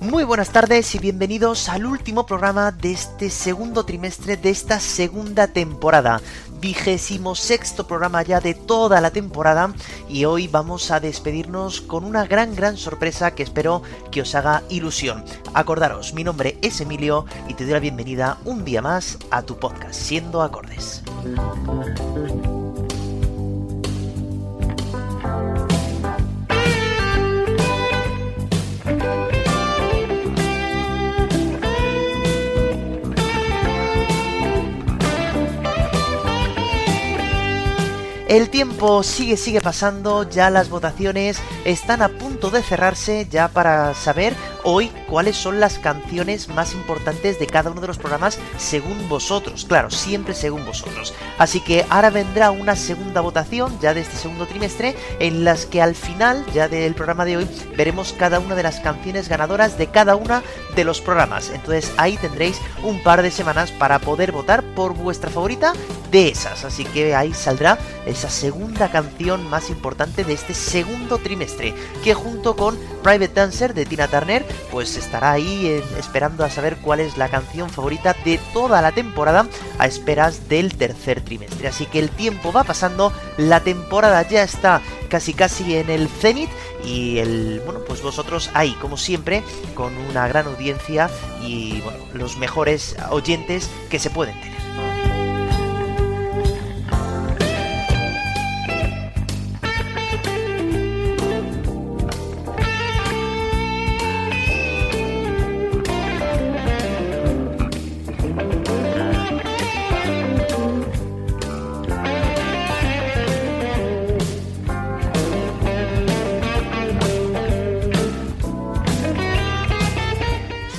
Muy buenas tardes y bienvenidos al último programa de este segundo trimestre de esta segunda temporada. Vigésimo sexto programa ya de toda la temporada y hoy vamos a despedirnos con una gran gran sorpresa que espero que os haga ilusión. Acordaros, mi nombre es Emilio y te doy la bienvenida un día más a tu podcast, Siendo Acordes. El tiempo sigue, sigue pasando, ya las votaciones están a punto de cerrarse ya para saber hoy cuáles son las canciones más importantes de cada uno de los programas según vosotros, claro, siempre según vosotros. Así que ahora vendrá una segunda votación ya de este segundo trimestre en las que al final ya del programa de hoy veremos cada una de las canciones ganadoras de cada una de los programas. Entonces ahí tendréis un par de semanas para poder votar por vuestra favorita de esas. Así que ahí saldrá esa segunda canción más importante de este segundo trimestre, que junto con Private Dancer de Tina Turner, pues estará ahí eh, esperando a saber cuál es la canción favorita de toda la temporada a esperas del tercer trimestre. Así que el tiempo va pasando, la temporada ya está casi casi en el cenit y el bueno pues vosotros ahí como siempre con una gran audiencia y bueno los mejores oyentes que se pueden tener.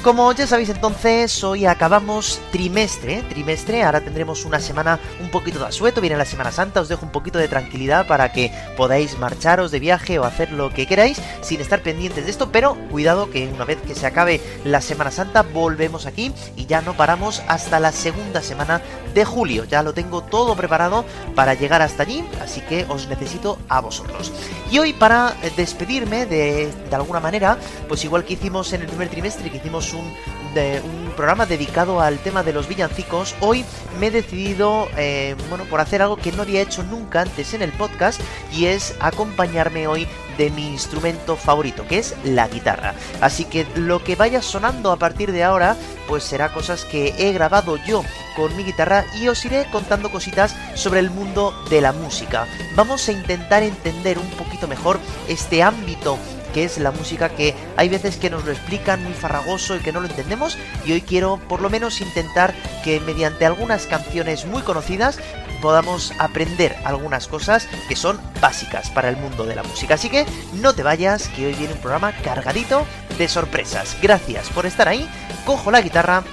Como ya sabéis entonces, hoy acabamos trimestre, trimestre, ahora tendremos una semana un poquito de asueto, viene la Semana Santa, os dejo un poquito de tranquilidad para que podáis marcharos de viaje o hacer lo que queráis sin estar pendientes de esto, pero cuidado que una vez que se acabe la Semana Santa volvemos aquí y ya no paramos hasta la segunda semana de julio, ya lo tengo todo preparado para llegar hasta allí, así que os necesito a vosotros. Y hoy para despedirme de, de alguna manera, pues igual que hicimos en el primer trimestre, que hicimos un, un programa dedicado al tema de los villancicos, hoy me he decidido, eh, bueno, por hacer algo que no había hecho nunca antes en el podcast y es acompañarme hoy de mi instrumento favorito, que es la guitarra. Así que lo que vaya sonando a partir de ahora, pues será cosas que he grabado yo con mi guitarra y os iré contando cositas sobre el mundo de la música. Vamos a intentar entender un poquito mejor este ámbito que es la música que hay veces que nos lo explican muy farragoso y que no lo entendemos y hoy quiero por lo menos intentar que mediante algunas canciones muy conocidas podamos aprender algunas cosas que son básicas para el mundo de la música. Así que no te vayas, que hoy viene un programa cargadito de sorpresas. Gracias por estar ahí, cojo la guitarra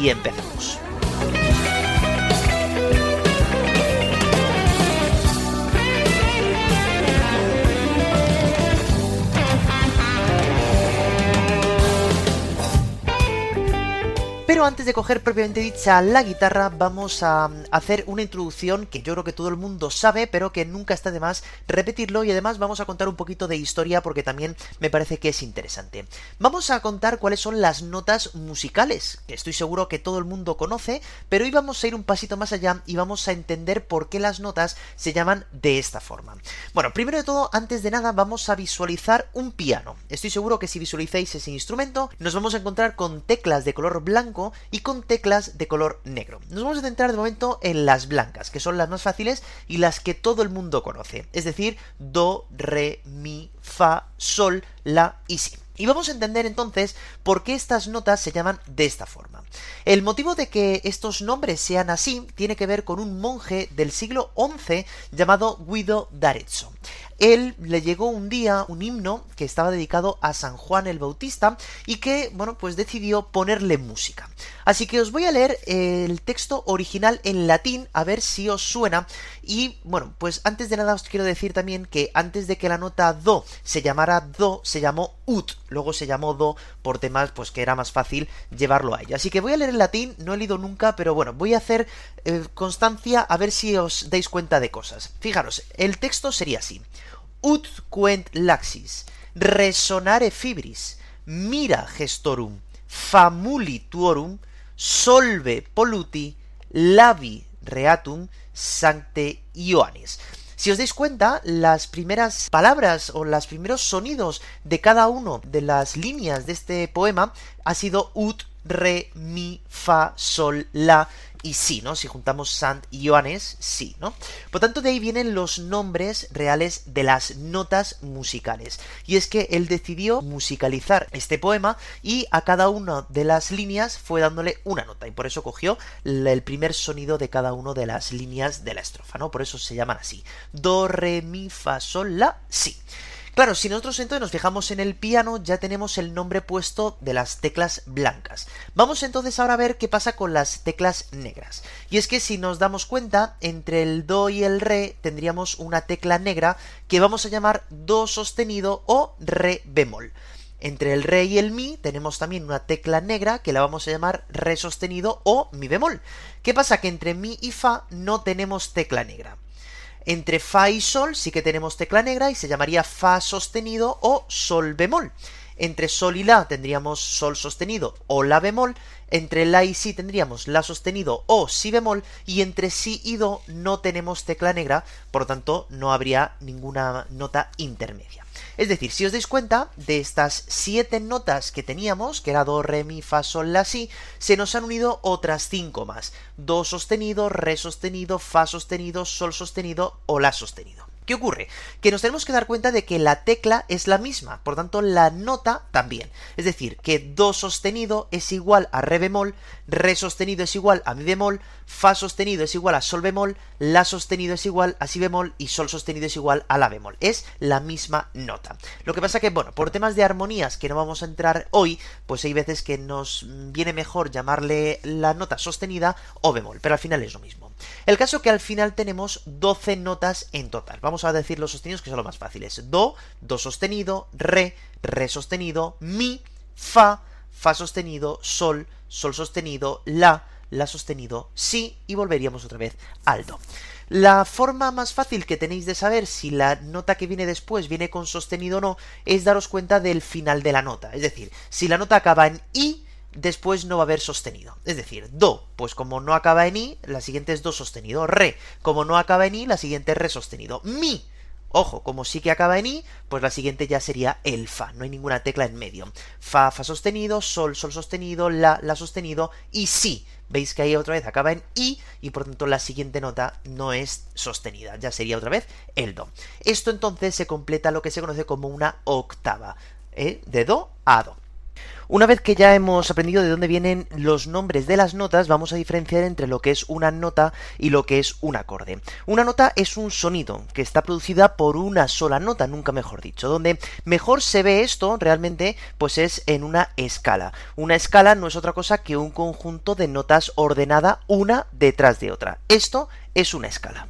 y empezamos. Pero antes de coger propiamente dicha la guitarra, vamos a hacer una introducción que yo creo que todo el mundo sabe, pero que nunca está de más repetirlo y además vamos a contar un poquito de historia porque también me parece que es interesante. Vamos a contar cuáles son las notas musicales, que estoy seguro que todo el mundo conoce, pero hoy vamos a ir un pasito más allá y vamos a entender por qué las notas se llaman de esta forma. Bueno, primero de todo, antes de nada, vamos a visualizar un piano. Estoy seguro que si visualizáis ese instrumento, nos vamos a encontrar con teclas de color blanco y con teclas de color negro. Nos vamos a centrar de momento en las blancas, que son las más fáciles y las que todo el mundo conoce, es decir, do, re, mi, fa, sol, la y si. Y vamos a entender entonces por qué estas notas se llaman de esta forma. El motivo de que estos nombres sean así tiene que ver con un monje del siglo XI llamado Guido d'Arezzo él le llegó un día un himno que estaba dedicado a San Juan el Bautista y que, bueno, pues decidió ponerle música. Así que os voy a leer el texto original en latín a ver si os suena y, bueno, pues antes de nada os quiero decir también que antes de que la nota do se llamara do, se llamó ut, luego se llamó do por temas pues que era más fácil llevarlo a ella. Así que voy a leer en latín, no he leído nunca, pero bueno, voy a hacer eh, constancia a ver si os dais cuenta de cosas. Fijaros, el texto sería así ut quent laxis, resonare fibris, mira gestorum, famuli tuorum, solve poluti, labi reatum, sancte Ioannis. Si os dais cuenta, las primeras palabras o los primeros sonidos de cada uno de las líneas de este poema ha sido ut, re, mi, fa, sol, la, y sí, ¿no? Si juntamos Sant y Joanes, sí, ¿no? Por tanto, de ahí vienen los nombres reales de las notas musicales. Y es que él decidió musicalizar este poema y a cada una de las líneas fue dándole una nota. Y por eso cogió el primer sonido de cada una de las líneas de la estrofa, ¿no? Por eso se llaman así. Do, re, mi, fa, sol, la, si. Claro, si nosotros entonces nos fijamos en el piano, ya tenemos el nombre puesto de las teclas blancas. Vamos entonces ahora a ver qué pasa con las teclas negras. Y es que si nos damos cuenta, entre el do y el re tendríamos una tecla negra que vamos a llamar do sostenido o re bemol. Entre el re y el mi tenemos también una tecla negra que la vamos a llamar re sostenido o mi bemol. ¿Qué pasa? Que entre mi y fa no tenemos tecla negra. Entre Fa y Sol sí que tenemos tecla negra y se llamaría Fa sostenido o Sol bemol. Entre Sol y La tendríamos Sol sostenido o La bemol. Entre La y Si tendríamos La sostenido o Si bemol. Y entre Si y Do no tenemos tecla negra, por lo tanto no habría ninguna nota intermedia. Es decir, si os dais cuenta, de estas siete notas que teníamos, que era do, re, mi, fa, sol, la, si, se nos han unido otras cinco más. Do sostenido, re sostenido, fa sostenido, sol sostenido o la sostenido. ¿Qué ocurre? Que nos tenemos que dar cuenta de que la tecla es la misma, por tanto la nota también. Es decir, que do sostenido es igual a re bemol, re sostenido es igual a mi bemol, fa sostenido es igual a sol bemol, la sostenido es igual a si bemol y sol sostenido es igual a la bemol. Es la misma nota. Lo que pasa que, bueno, por temas de armonías que no vamos a entrar hoy, pues hay veces que nos viene mejor llamarle la nota sostenida o bemol, pero al final es lo mismo. El caso que al final tenemos 12 notas en total. Vamos a decir los sostenidos que son los más fáciles. Do, do sostenido, re, re sostenido, mi, fa, fa sostenido, sol, sol sostenido, la, la sostenido, si y volveríamos otra vez al do. La forma más fácil que tenéis de saber si la nota que viene después viene con sostenido o no es daros cuenta del final de la nota. Es decir, si la nota acaba en i, después no va a haber sostenido. Es decir, do, pues como no acaba en i, la siguiente es do sostenido. Re, como no acaba en i, la siguiente es re sostenido. Mi, ojo, como sí que acaba en i, pues la siguiente ya sería el fa, no hay ninguna tecla en medio. Fa, fa sostenido, sol, sol sostenido, la, la sostenido y si. Veis que ahí otra vez acaba en i y por tanto la siguiente nota no es sostenida, ya sería otra vez el do. Esto entonces se completa lo que se conoce como una octava, ¿eh? de do a do. Una vez que ya hemos aprendido de dónde vienen los nombres de las notas, vamos a diferenciar entre lo que es una nota y lo que es un acorde. Una nota es un sonido que está producida por una sola nota, nunca mejor dicho. Donde mejor se ve esto realmente, pues es en una escala. Una escala no es otra cosa que un conjunto de notas ordenada una detrás de otra. Esto es una escala.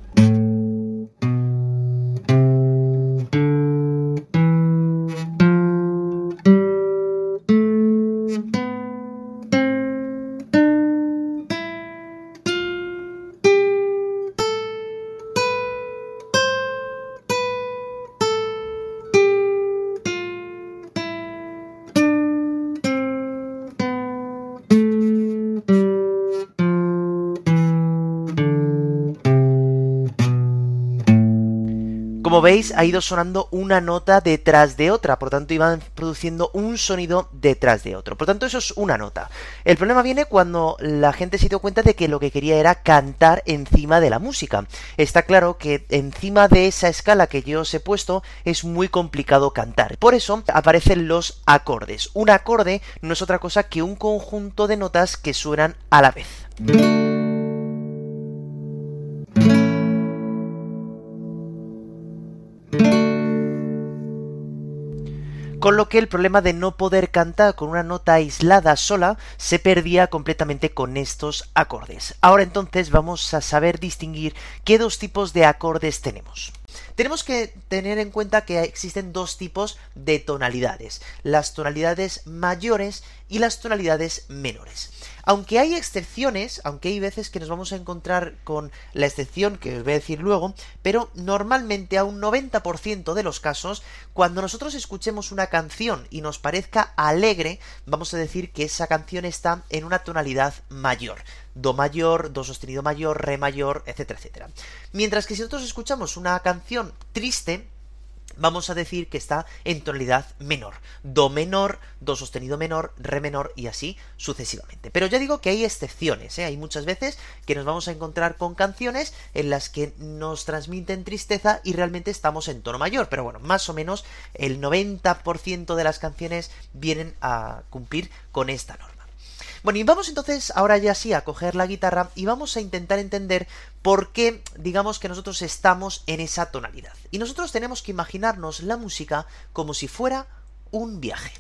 Ha ido sonando una nota detrás de otra, por tanto iban produciendo un sonido detrás de otro. Por tanto, eso es una nota. El problema viene cuando la gente se dio cuenta de que lo que quería era cantar encima de la música. Está claro que encima de esa escala que yo os he puesto es muy complicado cantar. Por eso aparecen los acordes. Un acorde no es otra cosa que un conjunto de notas que suenan a la vez. Con lo que el problema de no poder cantar con una nota aislada sola se perdía completamente con estos acordes. Ahora entonces vamos a saber distinguir qué dos tipos de acordes tenemos. Tenemos que tener en cuenta que existen dos tipos de tonalidades, las tonalidades mayores y las tonalidades menores. Aunque hay excepciones, aunque hay veces que nos vamos a encontrar con la excepción que os voy a decir luego, pero normalmente a un 90% de los casos, cuando nosotros escuchemos una canción y nos parezca alegre, vamos a decir que esa canción está en una tonalidad mayor. Do mayor, Do sostenido mayor, Re mayor, etcétera, etcétera. Mientras que si nosotros escuchamos una canción triste, vamos a decir que está en tonalidad menor. Do menor, Do sostenido menor, Re menor y así sucesivamente. Pero ya digo que hay excepciones, ¿eh? hay muchas veces que nos vamos a encontrar con canciones en las que nos transmiten tristeza y realmente estamos en tono mayor. Pero bueno, más o menos el 90% de las canciones vienen a cumplir con esta norma. Bueno, y vamos entonces ahora ya sí a coger la guitarra y vamos a intentar entender por qué digamos que nosotros estamos en esa tonalidad. Y nosotros tenemos que imaginarnos la música como si fuera un viaje.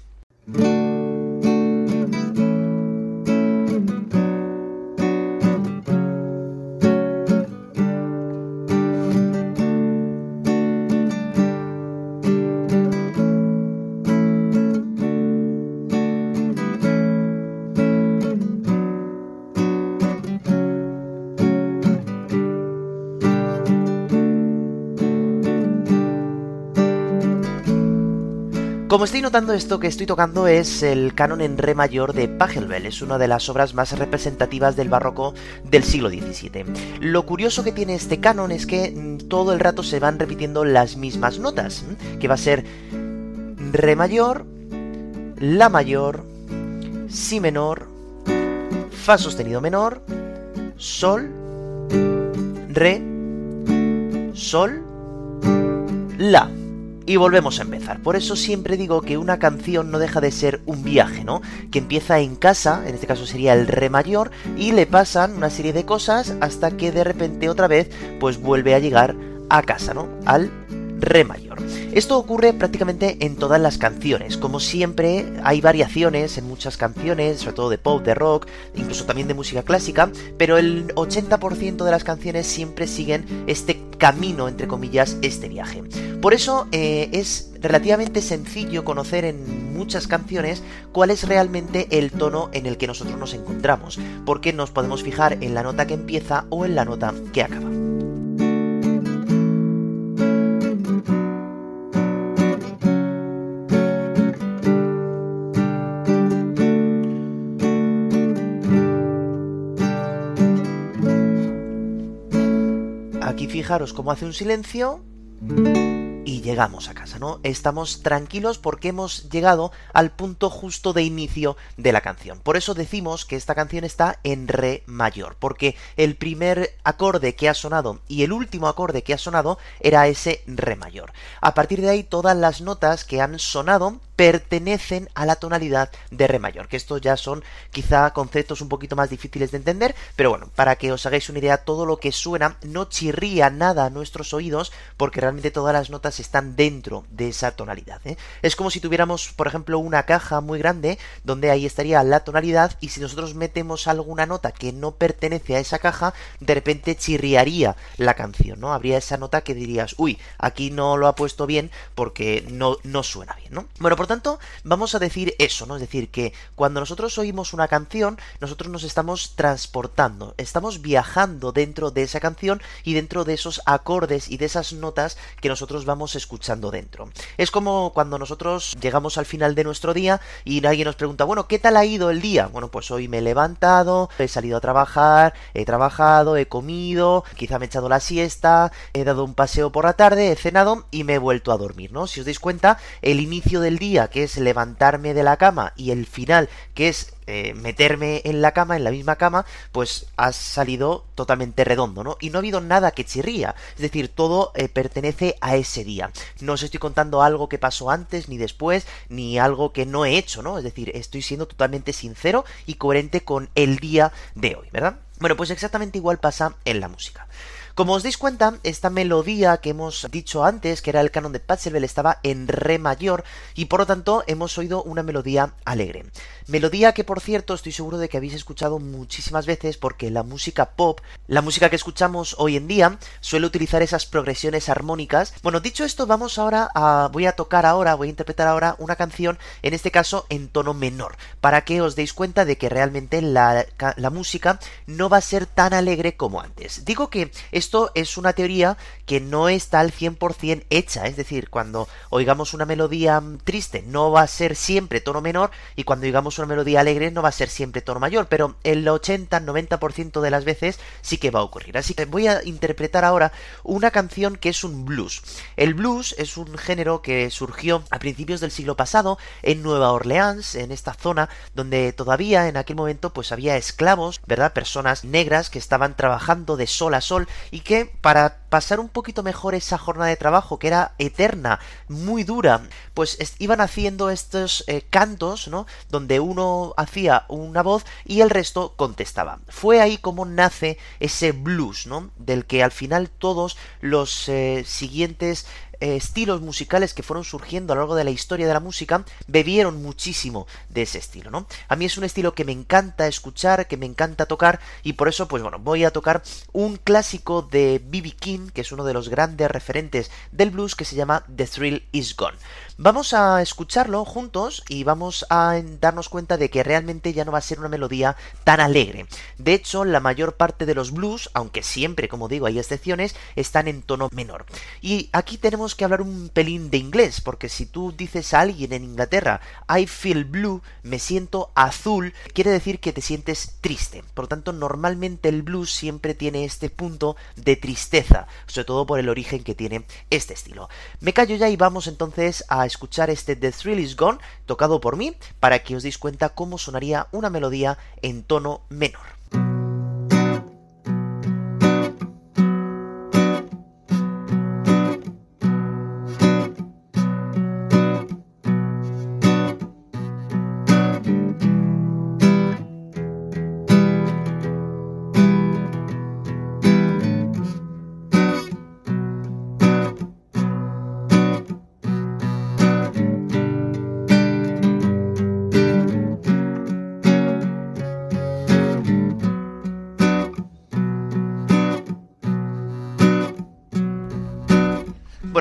Como estoy notando esto que estoy tocando es el canon en re mayor de Pachelbel, es una de las obras más representativas del barroco del siglo XVII. Lo curioso que tiene este canon es que mm, todo el rato se van repitiendo las mismas notas, que va a ser re mayor, la mayor, si menor, fa sostenido menor, sol, re, sol, la y volvemos a empezar. Por eso siempre digo que una canción no deja de ser un viaje, ¿no? Que empieza en casa, en este caso sería el re mayor, y le pasan una serie de cosas hasta que de repente otra vez pues vuelve a llegar a casa, ¿no? Al re mayor. Esto ocurre prácticamente en todas las canciones. Como siempre, hay variaciones en muchas canciones, sobre todo de pop, de rock, incluso también de música clásica, pero el 80% de las canciones siempre siguen este camino, entre comillas, este viaje. Por eso eh, es relativamente sencillo conocer en muchas canciones cuál es realmente el tono en el que nosotros nos encontramos, porque nos podemos fijar en la nota que empieza o en la nota que acaba. Fijaros cómo hace un silencio y llegamos a casa, ¿no? Estamos tranquilos porque hemos llegado al punto justo de inicio de la canción. Por eso decimos que esta canción está en re mayor, porque el primer acorde que ha sonado y el último acorde que ha sonado era ese re mayor. A partir de ahí todas las notas que han sonado pertenecen a la tonalidad de re mayor, que estos ya son quizá conceptos un poquito más difíciles de entender, pero bueno, para que os hagáis una idea, todo lo que suena no chirría nada a nuestros oídos, porque realmente todas las notas están dentro de esa tonalidad. ¿eh? Es como si tuviéramos, por ejemplo, una caja muy grande, donde ahí estaría la tonalidad, y si nosotros metemos alguna nota que no pertenece a esa caja, de repente chirriaría la canción, ¿no? Habría esa nota que dirías, uy, aquí no lo ha puesto bien porque no, no suena bien, ¿no? Bueno, por tanto, vamos a decir eso, ¿no? Es decir, que cuando nosotros oímos una canción, nosotros nos estamos transportando, estamos viajando dentro de esa canción y dentro de esos acordes y de esas notas que nosotros vamos escuchando dentro. Es como cuando nosotros llegamos al final de nuestro día y alguien nos pregunta, bueno, ¿qué tal ha ido el día? Bueno, pues hoy me he levantado, he salido a trabajar, he trabajado, he comido, quizá me he echado la siesta, he dado un paseo por la tarde, he cenado y me he vuelto a dormir, ¿no? Si os dais cuenta, el inicio del día, que es levantarme de la cama, y el final, que es eh, meterme en la cama, en la misma cama, pues ha salido totalmente redondo, ¿no? Y no ha habido nada que chirría. Es decir, todo eh, pertenece a ese día. No os estoy contando algo que pasó antes, ni después, ni algo que no he hecho, ¿no? Es decir, estoy siendo totalmente sincero y coherente con el día de hoy, ¿verdad? Bueno, pues exactamente igual pasa en la música. Como os dais cuenta, esta melodía que hemos dicho antes, que era el canon de Pachelbel, estaba en re mayor y por lo tanto hemos oído una melodía alegre. Melodía que por cierto estoy seguro de que habéis escuchado muchísimas veces porque la música pop, la música que escuchamos hoy en día, suele utilizar esas progresiones armónicas. Bueno, dicho esto, vamos ahora a... voy a tocar ahora, voy a interpretar ahora una canción, en este caso en tono menor, para que os deis cuenta de que realmente la, la música no va a ser tan alegre como antes. Digo que esto es una teoría que no está al 100% hecha, es decir, cuando oigamos una melodía triste no va a ser siempre tono menor y cuando oigamos una melodía alegre no va a ser siempre tono mayor, pero el 80-90% de las veces sí que va a ocurrir. Así que voy a interpretar ahora una canción que es un blues. El blues es un género que surgió a principios del siglo pasado en Nueva Orleans, en esta zona donde todavía en aquel momento pues había esclavos, ¿verdad? Personas negras que estaban trabajando de sol a sol y que para pasar un poquito mejor esa jornada de trabajo que era eterna, muy dura, pues iban haciendo estos eh, cantos, ¿no? Donde uno hacía una voz y el resto contestaba. Fue ahí como nace ese blues, ¿no? Del que al final todos los eh, siguientes eh, estilos musicales que fueron surgiendo a lo largo de la historia de la música bebieron muchísimo de ese estilo, ¿no? A mí es un estilo que me encanta escuchar, que me encanta tocar y por eso, pues bueno, voy a tocar un clásico de B.B. King, que es uno de los grandes referentes del blues, que se llama The Thrill Is Gone. Vamos a escucharlo juntos y vamos a darnos cuenta de que realmente ya no va a ser una melodía tan alegre. De hecho, la mayor parte de los blues, aunque siempre, como digo, hay excepciones, están en tono menor. Y aquí tenemos que hablar un pelín de inglés, porque si tú dices a alguien en Inglaterra, I feel blue, me siento azul, quiere decir que te sientes triste. Por lo tanto, normalmente el blues siempre tiene este punto de tristeza, sobre todo por el origen que tiene este estilo. Me callo ya y vamos entonces a escuchar este The Thrill Is Gone, tocado por mí, para que os deis cuenta cómo sonaría una melodía en tono menor.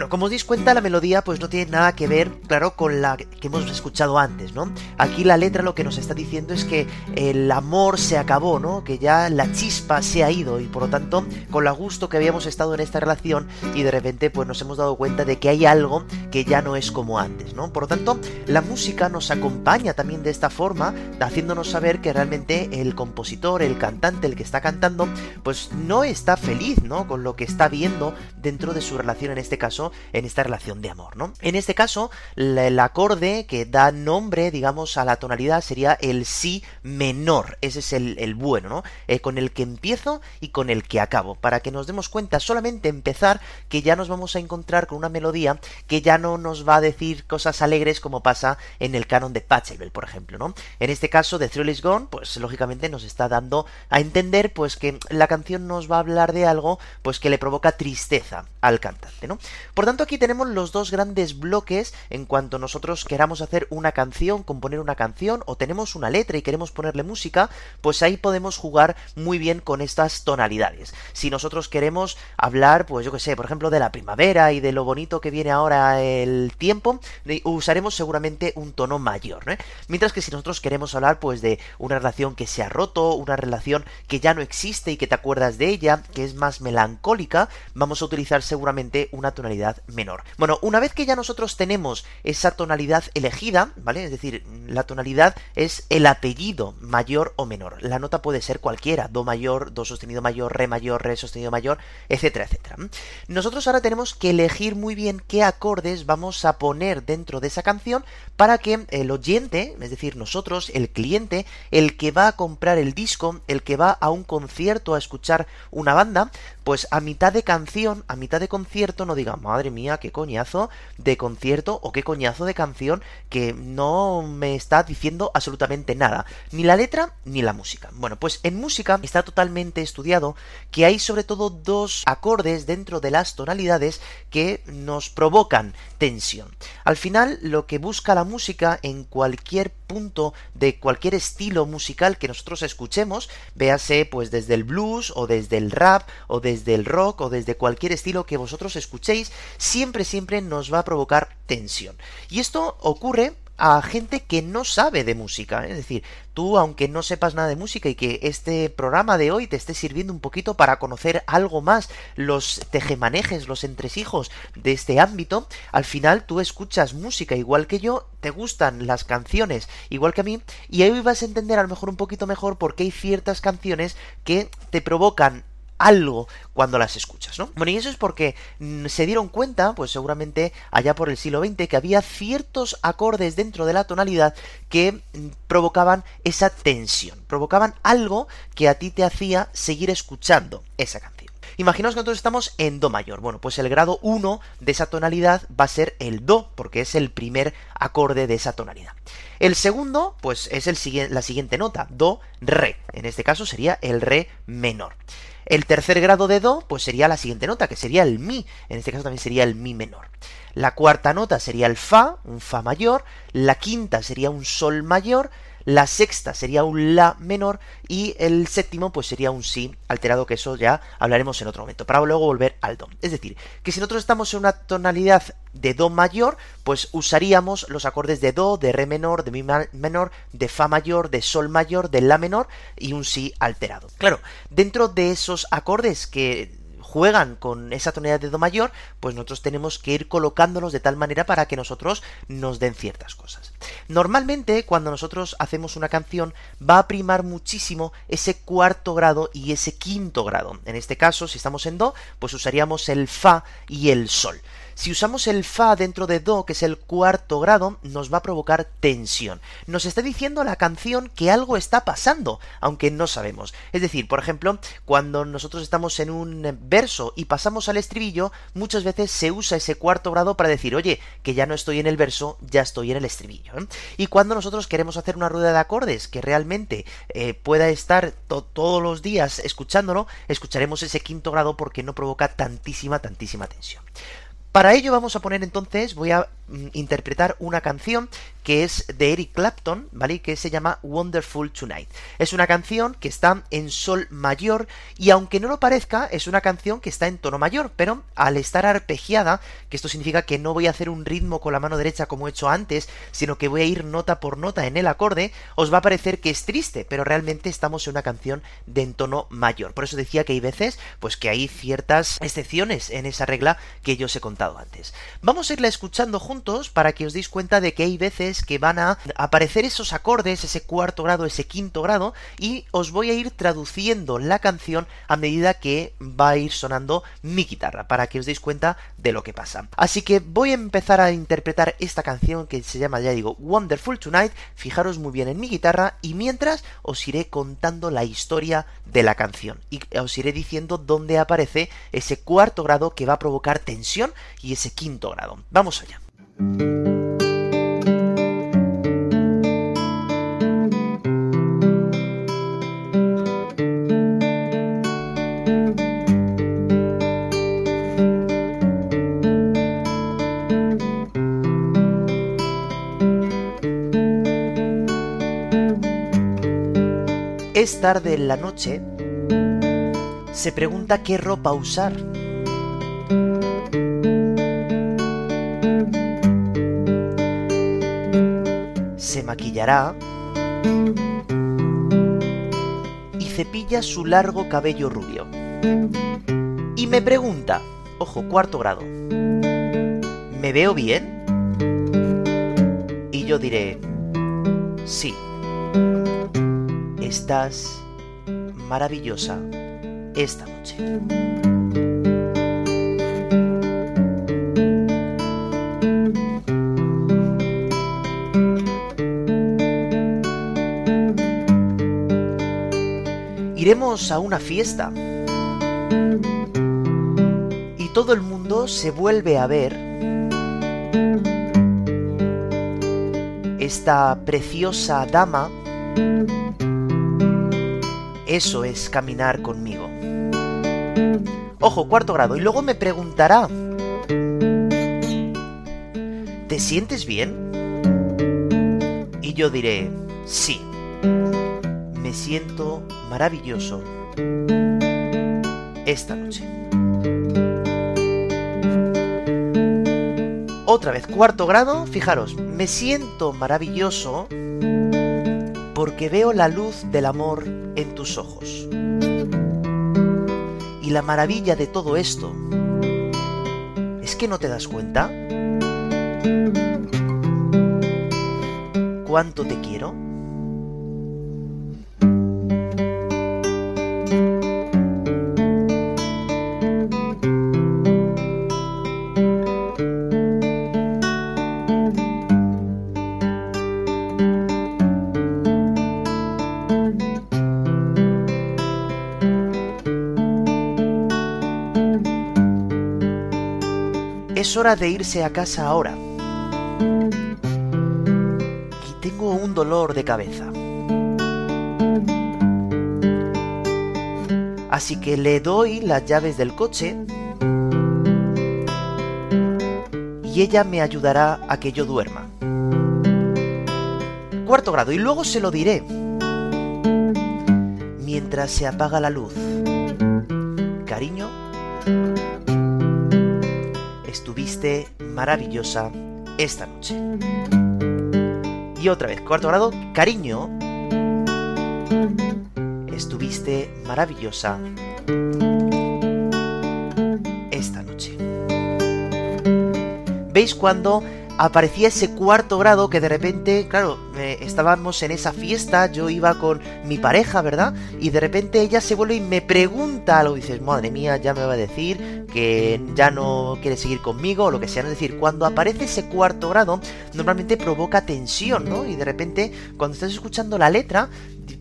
Como os dais cuenta, la melodía pues no tiene nada que ver, claro, con la que hemos escuchado antes, ¿no? Aquí la letra lo que nos está diciendo es que el amor se acabó, ¿no? Que ya la chispa se ha ido y por lo tanto, con la gusto que habíamos estado en esta relación y de repente pues nos hemos dado cuenta de que hay algo que ya no es como antes, ¿no? Por lo tanto, la música nos acompaña también de esta forma, haciéndonos saber que realmente el compositor, el cantante, el que está cantando, pues no está feliz, ¿no? Con lo que está viendo dentro de su relación en este caso en esta relación de amor, ¿no? En este caso, el acorde que da nombre, digamos, a la tonalidad sería el si menor. Ese es el, bueno, ¿no? Eh, con el que empiezo y con el que acabo. Para que nos demos cuenta, solamente empezar, que ya nos vamos a encontrar con una melodía que ya no nos va a decir cosas alegres como pasa en el canon de Pachelbel, por ejemplo, ¿no? En este caso, de Thrill is Gone, pues lógicamente nos está dando a entender, pues que la canción nos va a hablar de algo, pues que le provoca tristeza al cantante, ¿no? Por tanto, aquí tenemos los dos grandes bloques en cuanto nosotros queramos hacer una canción, componer una canción, o tenemos una letra y queremos ponerle música, pues ahí podemos jugar muy bien con estas tonalidades. Si nosotros queremos hablar, pues yo que sé, por ejemplo, de la primavera y de lo bonito que viene ahora el tiempo, usaremos seguramente un tono mayor, ¿no? Mientras que si nosotros queremos hablar, pues de una relación que se ha roto, una relación que ya no existe y que te acuerdas de ella, que es más melancólica, vamos a utilizar seguramente una tonalidad menor. Bueno, una vez que ya nosotros tenemos esa tonalidad elegida, ¿vale? Es decir, la tonalidad es el apellido mayor o menor. La nota puede ser cualquiera, do mayor, do sostenido mayor, re mayor, re sostenido mayor, etcétera, etcétera. Nosotros ahora tenemos que elegir muy bien qué acordes vamos a poner dentro de esa canción para que el oyente, es decir, nosotros, el cliente, el que va a comprar el disco, el que va a un concierto a escuchar una banda, pues a mitad de canción, a mitad de concierto, no diga, madre mía, qué coñazo de concierto o qué coñazo de canción que no me está diciendo absolutamente nada, ni la letra ni la música. Bueno, pues en música está totalmente estudiado que hay sobre todo dos acordes dentro de las tonalidades que nos provocan tensión. Al final, lo que busca la música en cualquier punto de cualquier estilo musical que nosotros escuchemos, véase pues desde el blues o desde el rap o desde el rock o desde cualquier estilo que vosotros escuchéis, siempre siempre nos va a provocar tensión. Y esto ocurre a gente que no sabe de música. ¿eh? Es decir, tú, aunque no sepas nada de música y que este programa de hoy te esté sirviendo un poquito para conocer algo más los tejemanejes, los entresijos de este ámbito, al final tú escuchas música igual que yo, te gustan las canciones igual que a mí, y ahí vas a entender a lo mejor un poquito mejor por qué hay ciertas canciones que te provocan algo cuando las escuchas, ¿no? Bueno, y eso es porque se dieron cuenta, pues seguramente allá por el siglo XX, que había ciertos acordes dentro de la tonalidad que provocaban esa tensión, provocaban algo que a ti te hacía seguir escuchando esa canción. Imaginaos que nosotros estamos en Do mayor. Bueno, pues el grado 1 de esa tonalidad va a ser el Do, porque es el primer acorde de esa tonalidad. El segundo, pues es la siguiente nota, Do, Re. En este caso sería el Re menor. El tercer grado de Do, pues sería la siguiente nota, que sería el Mi. En este caso también sería el Mi menor. La cuarta nota sería el Fa, un Fa mayor. La quinta sería un Sol mayor la sexta sería un La menor y el séptimo pues sería un Si alterado, que eso ya hablaremos en otro momento, para luego volver al Do. Es decir, que si nosotros estamos en una tonalidad de Do mayor, pues usaríamos los acordes de Do, de Re menor, de Mi menor, de Fa mayor, de Sol mayor, de La menor y un Si alterado. Claro, dentro de esos acordes que juegan con esa tonalidad de do mayor, pues nosotros tenemos que ir colocándolos de tal manera para que nosotros nos den ciertas cosas. Normalmente, cuando nosotros hacemos una canción, va a primar muchísimo ese cuarto grado y ese quinto grado. En este caso, si estamos en do, pues usaríamos el fa y el sol. Si usamos el Fa dentro de Do, que es el cuarto grado, nos va a provocar tensión. Nos está diciendo la canción que algo está pasando, aunque no sabemos. Es decir, por ejemplo, cuando nosotros estamos en un verso y pasamos al estribillo, muchas veces se usa ese cuarto grado para decir, oye, que ya no estoy en el verso, ya estoy en el estribillo. ¿eh? Y cuando nosotros queremos hacer una rueda de acordes que realmente eh, pueda estar todos los días escuchándolo, escucharemos ese quinto grado porque no provoca tantísima, tantísima tensión. Para ello vamos a poner entonces, voy a mm, interpretar una canción que es de Eric Clapton, ¿vale? Que se llama Wonderful Tonight. Es una canción que está en sol mayor y aunque no lo parezca, es una canción que está en tono mayor, pero al estar arpegiada, que esto significa que no voy a hacer un ritmo con la mano derecha como he hecho antes, sino que voy a ir nota por nota en el acorde, os va a parecer que es triste, pero realmente estamos en una canción de en tono mayor. Por eso decía que hay veces, pues que hay ciertas excepciones en esa regla que yo os he contado antes. Vamos a irla escuchando juntos para que os deis cuenta de que hay veces que van a aparecer esos acordes, ese cuarto grado, ese quinto grado, y os voy a ir traduciendo la canción a medida que va a ir sonando mi guitarra, para que os deis cuenta de lo que pasa. Así que voy a empezar a interpretar esta canción que se llama, ya digo, Wonderful Tonight, fijaros muy bien en mi guitarra, y mientras os iré contando la historia de la canción, y os iré diciendo dónde aparece ese cuarto grado que va a provocar tensión y ese quinto grado. Vamos allá. es tarde en la noche, se pregunta qué ropa usar. Maquillará y cepilla su largo cabello rubio. Y me pregunta, ojo, cuarto grado, ¿me veo bien? Y yo diré, sí, estás maravillosa esta noche. A una fiesta y todo el mundo se vuelve a ver esta preciosa dama eso es caminar conmigo. Ojo, cuarto grado. Y luego me preguntará, ¿te sientes bien? Y yo diré, sí, me siento maravilloso esta noche. Otra vez, cuarto grado, fijaros, me siento maravilloso porque veo la luz del amor en tus ojos. Y la maravilla de todo esto es que no te das cuenta cuánto te quiero. Hora de irse a casa ahora. Y tengo un dolor de cabeza. Así que le doy las llaves del coche y ella me ayudará a que yo duerma. Cuarto grado, y luego se lo diré. Mientras se apaga la luz. Cariño, maravillosa esta noche. Y otra vez, cuarto grado, cariño, estuviste maravillosa esta noche. ¿Veis cuando aparecía ese cuarto grado que de repente, claro, eh, estábamos en esa fiesta, yo iba con mi pareja, ¿verdad? Y de repente ella se vuelve y me pregunta algo, dices, madre mía, ya me va a decir que ya no quiere seguir conmigo o lo que sea. Es decir, cuando aparece ese cuarto grado, normalmente provoca tensión, ¿no? Y de repente, cuando estás escuchando la letra,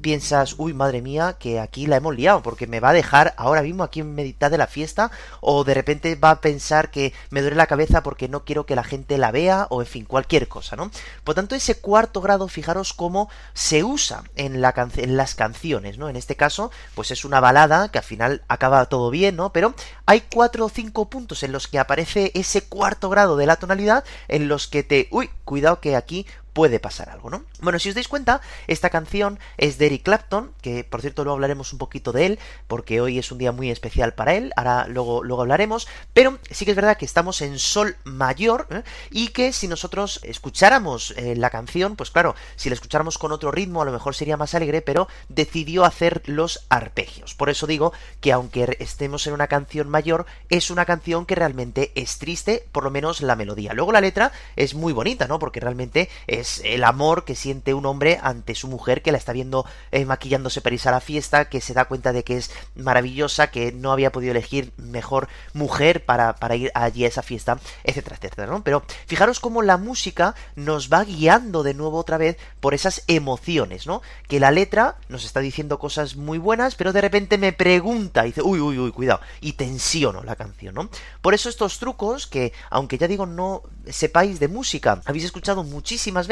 piensas, uy, madre mía, que aquí la hemos liado, porque me va a dejar ahora mismo aquí en mitad de la fiesta, o de repente va a pensar que me duele la cabeza porque no quiero que la gente la vea, o en fin, cualquier cosa, ¿no? Por tanto, ese cuarto grado, fijaros cómo se usa en, en las canciones, ¿no? En este caso, pues es una balada que al final acaba todo bien, ¿no? Pero hay cuatro o cinco puntos en los que aparece ese cuarto grado de la tonalidad, en los que te, uy, cuidado que aquí puede pasar algo, ¿no? Bueno, si os dais cuenta, esta canción es de Eric Clapton, que por cierto luego hablaremos un poquito de él, porque hoy es un día muy especial para él, ahora luego, luego hablaremos, pero sí que es verdad que estamos en sol mayor ¿eh? y que si nosotros escucháramos eh, la canción, pues claro, si la escucháramos con otro ritmo a lo mejor sería más alegre, pero decidió hacer los arpegios. Por eso digo que aunque estemos en una canción mayor, es una canción que realmente es triste, por lo menos la melodía. Luego la letra es muy bonita, ¿no? Porque realmente es el amor que siente un hombre ante su mujer que la está viendo eh, maquillándose para irse a la fiesta, que se da cuenta de que es maravillosa, que no había podido elegir mejor mujer para, para ir allí a esa fiesta, etcétera, etcétera, ¿no? Pero fijaros cómo la música nos va guiando de nuevo otra vez por esas emociones, ¿no? Que la letra nos está diciendo cosas muy buenas, pero de repente me pregunta y dice, uy, uy, uy, cuidado, y tensiono la canción, ¿no? Por eso estos trucos que, aunque ya digo, no sepáis de música, habéis escuchado muchísimas veces,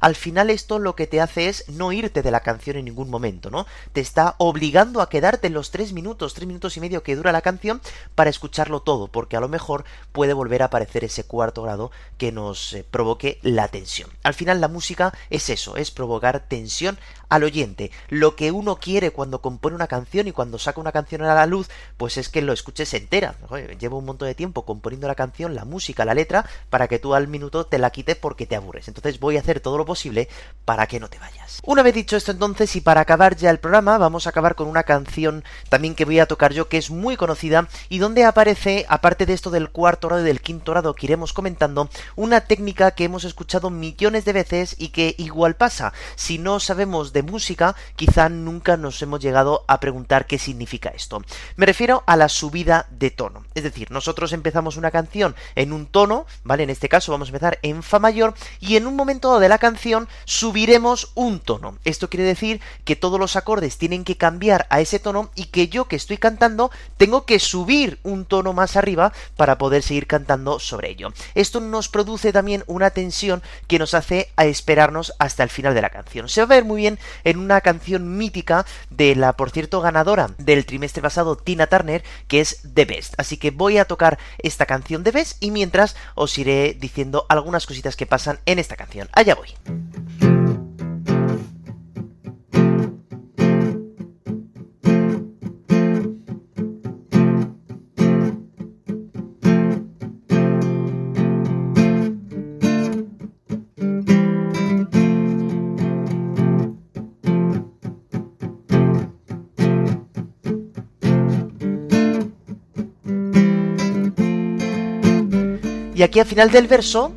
al final esto lo que te hace es no irte de la canción en ningún momento, ¿no? Te está obligando a quedarte los tres minutos, tres minutos y medio que dura la canción para escucharlo todo, porque a lo mejor puede volver a aparecer ese cuarto grado que nos eh, provoque la tensión. Al final la música es eso, es provocar tensión al oyente. Lo que uno quiere cuando compone una canción y cuando saca una canción a la luz, pues es que lo escuches entera. llevo un montón de tiempo componiendo la canción, la música, la letra, para que tú al minuto te la quites porque te aburres. Entonces voy voy a hacer todo lo posible para que no te vayas. Una vez dicho esto entonces y para acabar ya el programa vamos a acabar con una canción también que voy a tocar yo que es muy conocida y donde aparece, aparte de esto del cuarto grado y del quinto grado que iremos comentando, una técnica que hemos escuchado millones de veces y que igual pasa. Si no sabemos de música, quizá nunca nos hemos llegado a preguntar qué significa esto. Me refiero a la subida de tono. Es decir, nosotros empezamos una canción en un tono, ¿vale? En este caso vamos a empezar en Fa mayor y en un momento de la canción subiremos un tono. Esto quiere decir que todos los acordes tienen que cambiar a ese tono y que yo que estoy cantando tengo que subir un tono más arriba para poder seguir cantando sobre ello. Esto nos produce también una tensión que nos hace a esperarnos hasta el final de la canción. Se va a ver muy bien en una canción mítica de la, por cierto, ganadora del trimestre pasado, Tina Turner, que es The Best. Así que voy a tocar esta canción de Best y mientras os iré diciendo algunas cositas que pasan en esta canción. Allá voy. Y aquí al final del verso,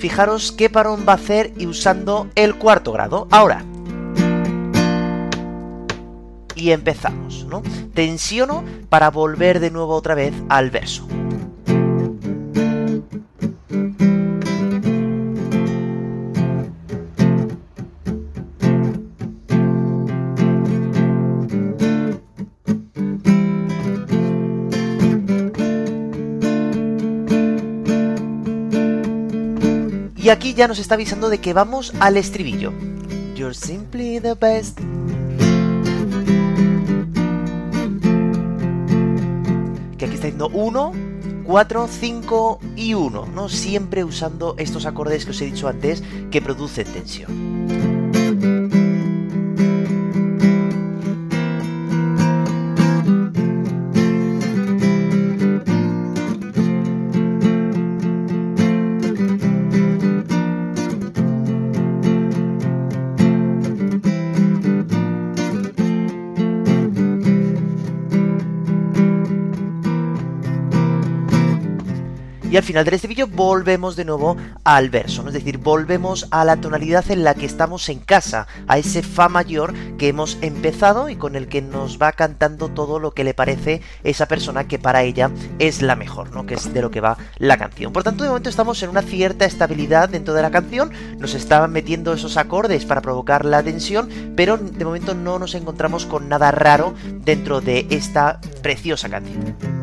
fijaros qué parón va a hacer y usando el cuarto grado. Ahora. Y empezamos, ¿no? Tensiono para volver de nuevo otra vez al verso. Y aquí ya nos está avisando de que vamos al estribillo. You're simply the best. Que aquí está diciendo 1, 4, 5 y 1, ¿no? Siempre usando estos acordes que os he dicho antes que producen tensión. Al final del estribillo volvemos de nuevo al verso, ¿no? es decir, volvemos a la tonalidad en la que estamos en casa, a ese fa mayor que hemos empezado y con el que nos va cantando todo lo que le parece esa persona que para ella es la mejor, ¿no? que es de lo que va la canción. Por tanto, de momento estamos en una cierta estabilidad dentro de la canción, nos estaban metiendo esos acordes para provocar la tensión, pero de momento no nos encontramos con nada raro dentro de esta preciosa canción.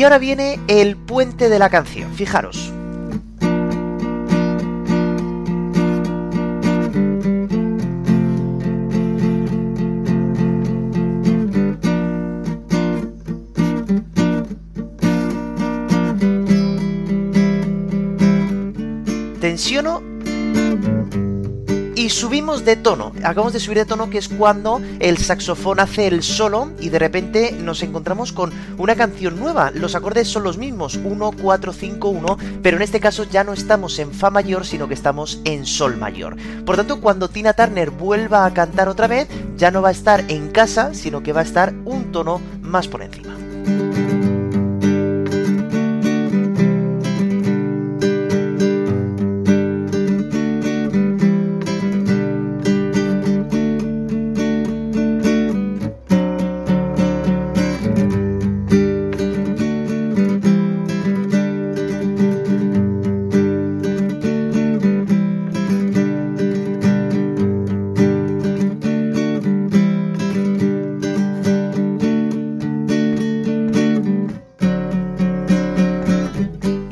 Y ahora viene el puente de la canción, fijaros. De tono. Acabamos de subir de tono que es cuando el saxofón hace el solo y de repente nos encontramos con una canción nueva. Los acordes son los mismos, 1, 4, 5, 1, pero en este caso ya no estamos en Fa mayor, sino que estamos en Sol mayor. Por tanto, cuando Tina Turner vuelva a cantar otra vez, ya no va a estar en casa, sino que va a estar un tono más por encima.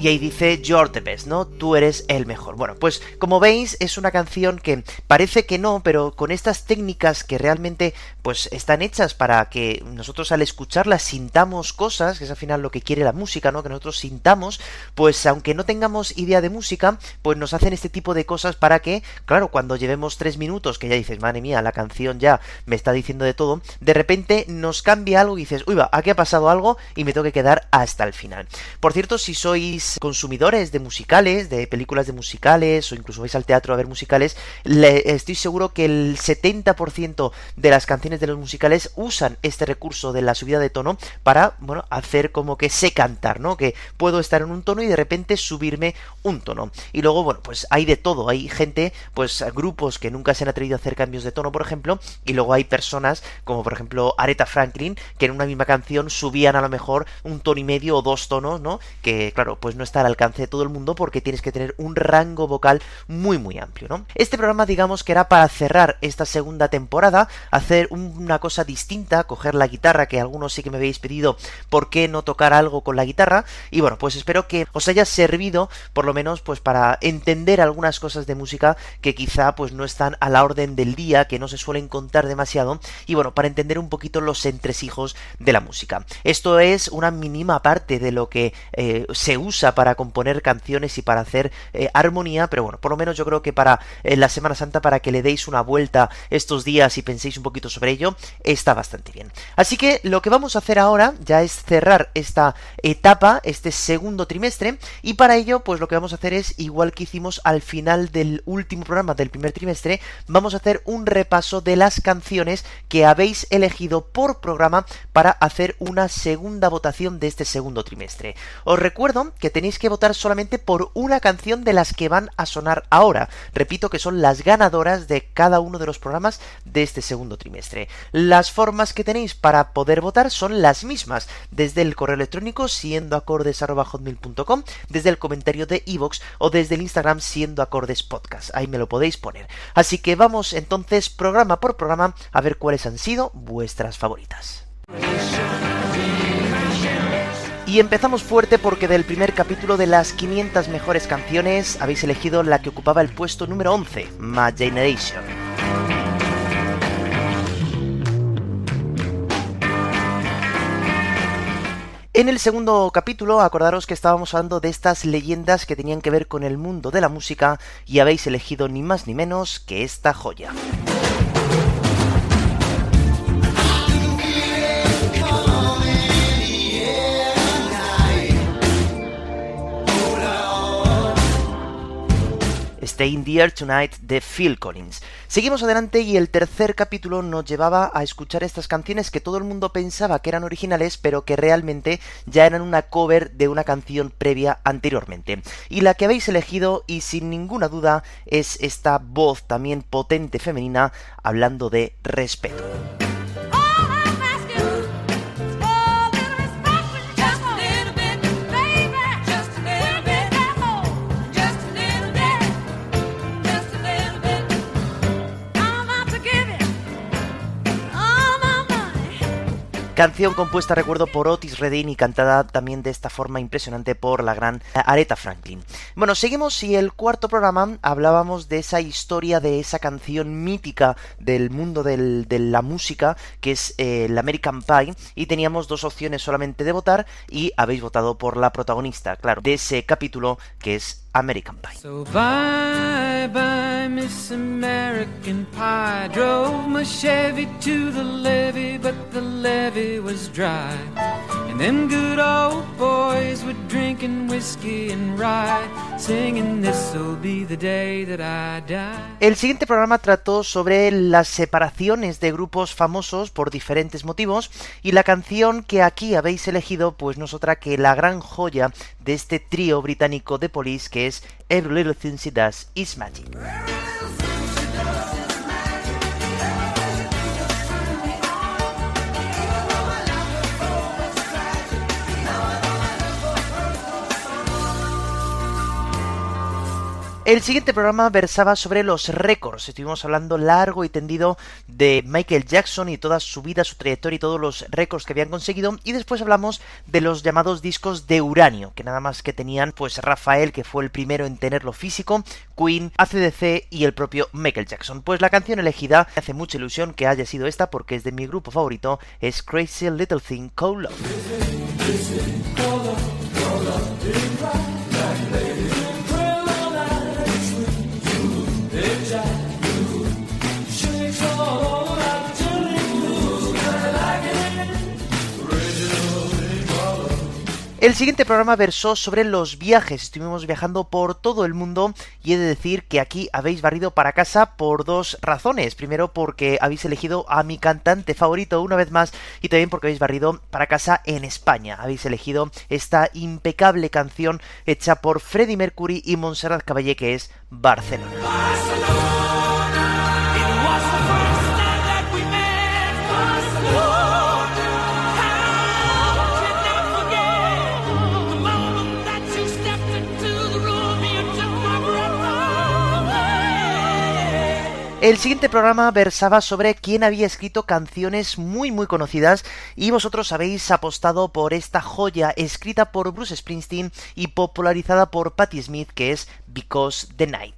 Ahí dice You're the best, ¿no? Tú eres el mejor. Bueno, pues como veis es una canción que parece que no, pero con estas técnicas que realmente pues están hechas para que nosotros al escucharlas sintamos cosas, que es al final lo que quiere la música, ¿no? Que nosotros sintamos, pues aunque no tengamos idea de música, pues nos hacen este tipo de cosas para que, claro, cuando llevemos tres minutos, que ya dices, madre mía, la canción ya me está diciendo de todo, de repente nos cambia algo y dices, uy, va, aquí ha pasado algo y me tengo que quedar hasta el final. Por cierto, si sois consumidores de musicales, de películas de musicales, o incluso vais al teatro a ver musicales, le, estoy seguro que el 70% de las canciones de los musicales usan este recurso de la subida de tono para, bueno, hacer como que sé cantar, ¿no? Que puedo estar en un tono y de repente subirme un tono. Y luego, bueno, pues hay de todo. Hay gente, pues grupos que nunca se han atrevido a hacer cambios de tono, por ejemplo, y luego hay personas como por ejemplo Aretha Franklin, que en una misma canción subían a lo mejor un tono y medio o dos tonos, ¿no? Que claro, pues no está al alcance de todo el mundo porque tienes que tener un rango vocal muy muy amplio, ¿no? Este programa digamos que era para cerrar esta segunda temporada, hacer una cosa distinta, coger la guitarra, que algunos sí que me habéis pedido por qué no tocar algo con la guitarra, y bueno, pues espero que os haya servido por lo menos pues para entender algunas cosas de música que quizá pues no están a la orden del día, que no se suelen contar demasiado, y bueno, para entender un poquito los entresijos de la música. Esto es una mínima parte de lo que eh, se usa para componer canciones y para hacer eh, armonía, pero bueno, por lo menos yo creo que para eh, la Semana Santa, para que le deis una vuelta estos días y penséis un poquito sobre ello, está bastante bien. Así que lo que vamos a hacer ahora ya es cerrar esta etapa, este segundo trimestre, y para ello, pues lo que vamos a hacer es, igual que hicimos al final del último programa del primer trimestre, vamos a hacer un repaso de las canciones que habéis elegido por programa para hacer una segunda votación de este segundo trimestre. Os recuerdo que tenéis que votar solamente por una canción de las que van a sonar ahora. Repito que son las ganadoras de cada uno de los programas de este segundo trimestre. Las formas que tenéis para poder votar son las mismas, desde el correo electrónico siendo acordes.com, desde el comentario de iVoox o desde el Instagram siendo acordes podcast. Ahí me lo podéis poner. Así que vamos entonces programa por programa a ver cuáles han sido vuestras favoritas. Y empezamos fuerte porque del primer capítulo de las 500 mejores canciones habéis elegido la que ocupaba el puesto número 11, My Generation. En el segundo capítulo, acordaros que estábamos hablando de estas leyendas que tenían que ver con el mundo de la música y habéis elegido ni más ni menos que esta joya. Stay in the Tonight de Phil Collins. Seguimos adelante y el tercer capítulo nos llevaba a escuchar estas canciones que todo el mundo pensaba que eran originales, pero que realmente ya eran una cover de una canción previa anteriormente. Y la que habéis elegido, y sin ninguna duda, es esta voz también potente femenina hablando de respeto. Canción compuesta, recuerdo, por Otis Redding y cantada también de esta forma impresionante por la gran Aretha Franklin. Bueno, seguimos y el cuarto programa hablábamos de esa historia, de esa canción mítica del mundo de la música, que es eh, el American Pie, y teníamos dos opciones solamente de votar y habéis votado por la protagonista, claro, de ese capítulo que es American Pie. So bye bye Miss American Pie. Drove my Chevy to the levee But the levee was dry. And them good old boys were drinking whiskey and rye Singing this'll be the day that I die. El siguiente programa trató sobre las separaciones de grupos famosos por diferentes motivos y la canción que aquí habéis elegido pues no es otra que la gran joya de este trío británico de Police que es Every Little Thing She Does Is Magic. El siguiente programa versaba sobre los récords. Estuvimos hablando largo y tendido de Michael Jackson y toda su vida, su trayectoria y todos los récords que habían conseguido. Y después hablamos de los llamados discos de uranio, que nada más que tenían pues Rafael, que fue el primero en tenerlo físico, Queen, ACDC y el propio Michael Jackson. Pues la canción elegida me hace mucha ilusión que haya sido esta porque es de mi grupo favorito, es Crazy Little Thing Called Love. El siguiente programa versó sobre los viajes. Estuvimos viajando por todo el mundo y he de decir que aquí habéis barrido para casa por dos razones. Primero porque habéis elegido a mi cantante favorito una vez más y también porque habéis barrido para casa en España. Habéis elegido esta impecable canción hecha por Freddie Mercury y Montserrat Caballé que es Barcelona. El siguiente programa versaba sobre quién había escrito canciones muy muy conocidas y vosotros habéis apostado por esta joya escrita por Bruce Springsteen y popularizada por Patti Smith que es Because the Night.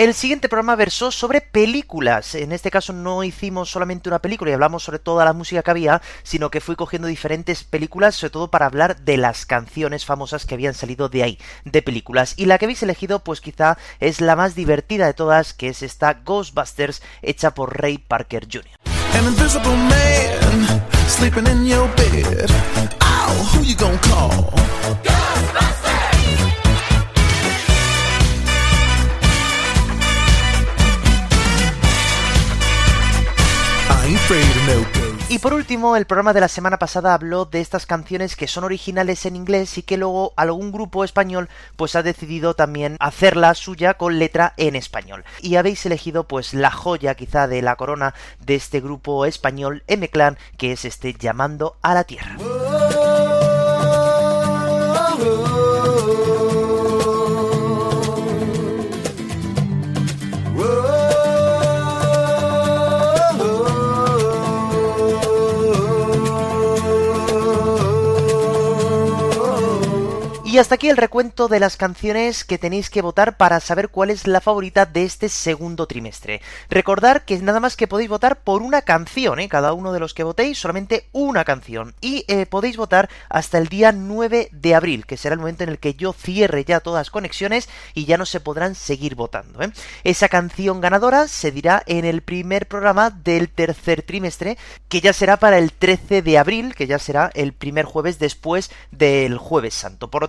El siguiente programa versó sobre películas. En este caso no hicimos solamente una película y hablamos sobre toda la música que había, sino que fui cogiendo diferentes películas, sobre todo para hablar de las canciones famosas que habían salido de ahí, de películas. Y la que habéis elegido, pues quizá es la más divertida de todas, que es esta Ghostbusters, hecha por Ray Parker Jr. Y por último, el programa de la semana pasada habló de estas canciones que son originales en inglés y que luego algún grupo español pues ha decidido también hacerla suya con letra en español. Y habéis elegido pues la joya quizá de la corona de este grupo español M-Clan que es este Llamando a la Tierra. Y hasta aquí el recuento de las canciones que tenéis que votar para saber cuál es la favorita de este segundo trimestre. Recordar que nada más que podéis votar por una canción, ¿eh? cada uno de los que votéis, solamente una canción. Y eh, podéis votar hasta el día 9 de abril, que será el momento en el que yo cierre ya todas las conexiones y ya no se podrán seguir votando. ¿eh? Esa canción ganadora se dirá en el primer programa del tercer trimestre, que ya será para el 13 de abril, que ya será el primer jueves después del jueves santo. Por lo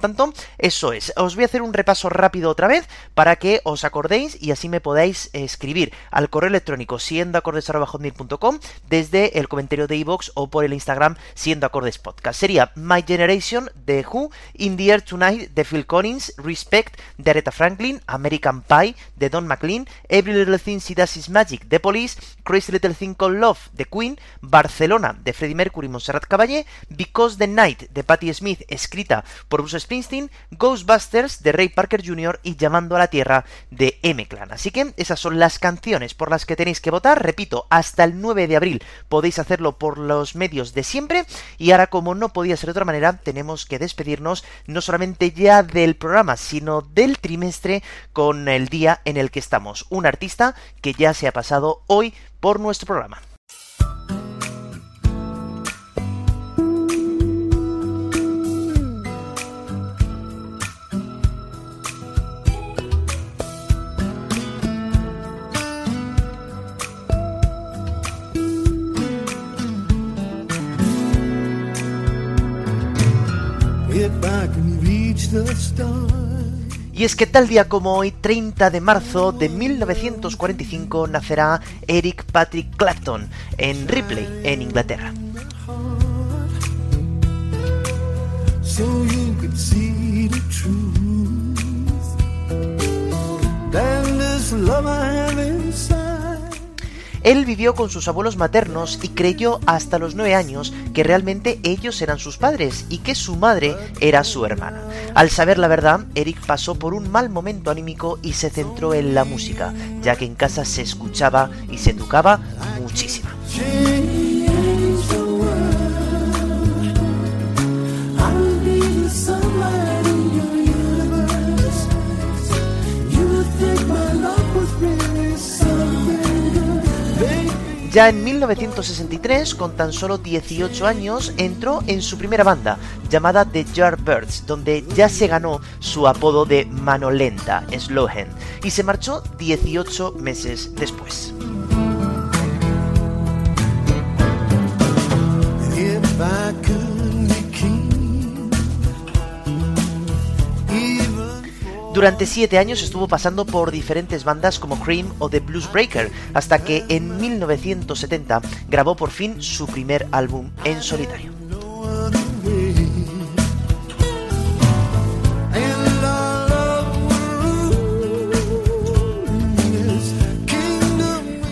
eso es. Os voy a hacer un repaso rápido otra vez para que os acordéis y así me podáis escribir al correo electrónico siendoacordes.com desde el comentario de iVoox o por el Instagram siendo acordes. Sería My Generation de Who, In the Air Tonight de Phil Collins, Respect de Aretha Franklin, American Pie de Don McLean, Every Little Thing She Does Is Magic de Police, Crazy Little Thing Called Love de Queen, Barcelona de Freddie Mercury y Montserrat Caballé, Because the Night de Patti Smith escrita por Bruce Springsteen Ghostbusters de Ray Parker Jr. y Llamando a la Tierra de M-Clan. Así que esas son las canciones por las que tenéis que votar. Repito, hasta el 9 de abril podéis hacerlo por los medios de siempre. Y ahora, como no podía ser de otra manera, tenemos que despedirnos no solamente ya del programa, sino del trimestre con el día en el que estamos. Un artista que ya se ha pasado hoy por nuestro programa. Y es que tal día como hoy, 30 de marzo de 1945, nacerá Eric Patrick Clapton en Ripley, en Inglaterra. Él vivió con sus abuelos maternos y creyó hasta los nueve años que realmente ellos eran sus padres y que su madre era su hermana. Al saber la verdad, Eric pasó por un mal momento anímico y se centró en la música, ya que en casa se escuchaba y se tocaba muchísima. Ya en 1963, con tan solo 18 años, entró en su primera banda, llamada The Yardbirds, donde ya se ganó su apodo de mano lenta, Slowhen, y se marchó 18 meses después. Durante siete años estuvo pasando por diferentes bandas como Cream o The Blues Breaker, hasta que en 1970 grabó por fin su primer álbum en solitario.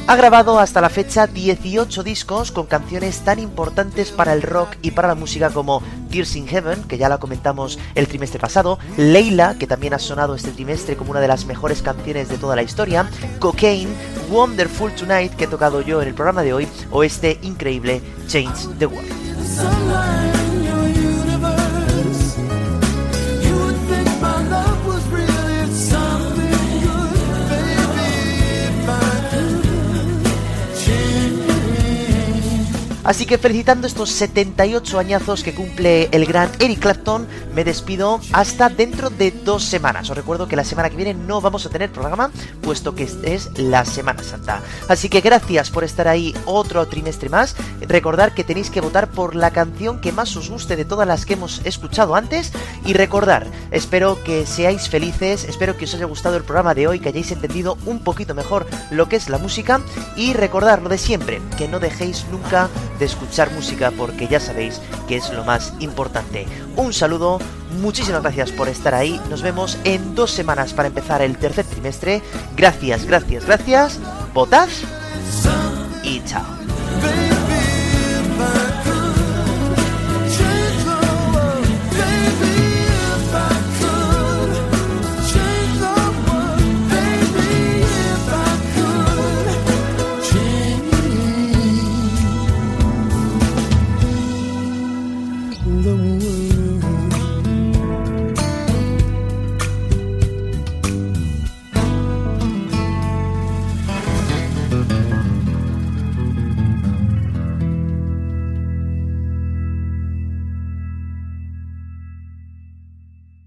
Ha grabado hasta la fecha 18 discos con canciones tan importantes para el rock y para la música como Tears in Heaven, que ya la comentamos el trimestre pasado, Leila, que también ha sonado este trimestre como una de las mejores canciones de toda la historia, Cocaine, Wonderful Tonight, que he tocado yo en el programa de hoy, o este increíble Change the World. Así que felicitando estos 78 añazos que cumple el gran Eric Clapton, me despido hasta dentro de dos semanas. Os recuerdo que la semana que viene no vamos a tener programa, puesto que es la Semana Santa. Así que gracias por estar ahí otro trimestre más. Recordar que tenéis que votar por la canción que más os guste de todas las que hemos escuchado antes. Y recordar, espero que seáis felices, espero que os haya gustado el programa de hoy, que hayáis entendido un poquito mejor lo que es la música. Y recordar lo de siempre, que no dejéis nunca de escuchar música porque ya sabéis que es lo más importante. Un saludo, muchísimas gracias por estar ahí. Nos vemos en dos semanas para empezar el tercer trimestre. Gracias, gracias, gracias. Votad y chao.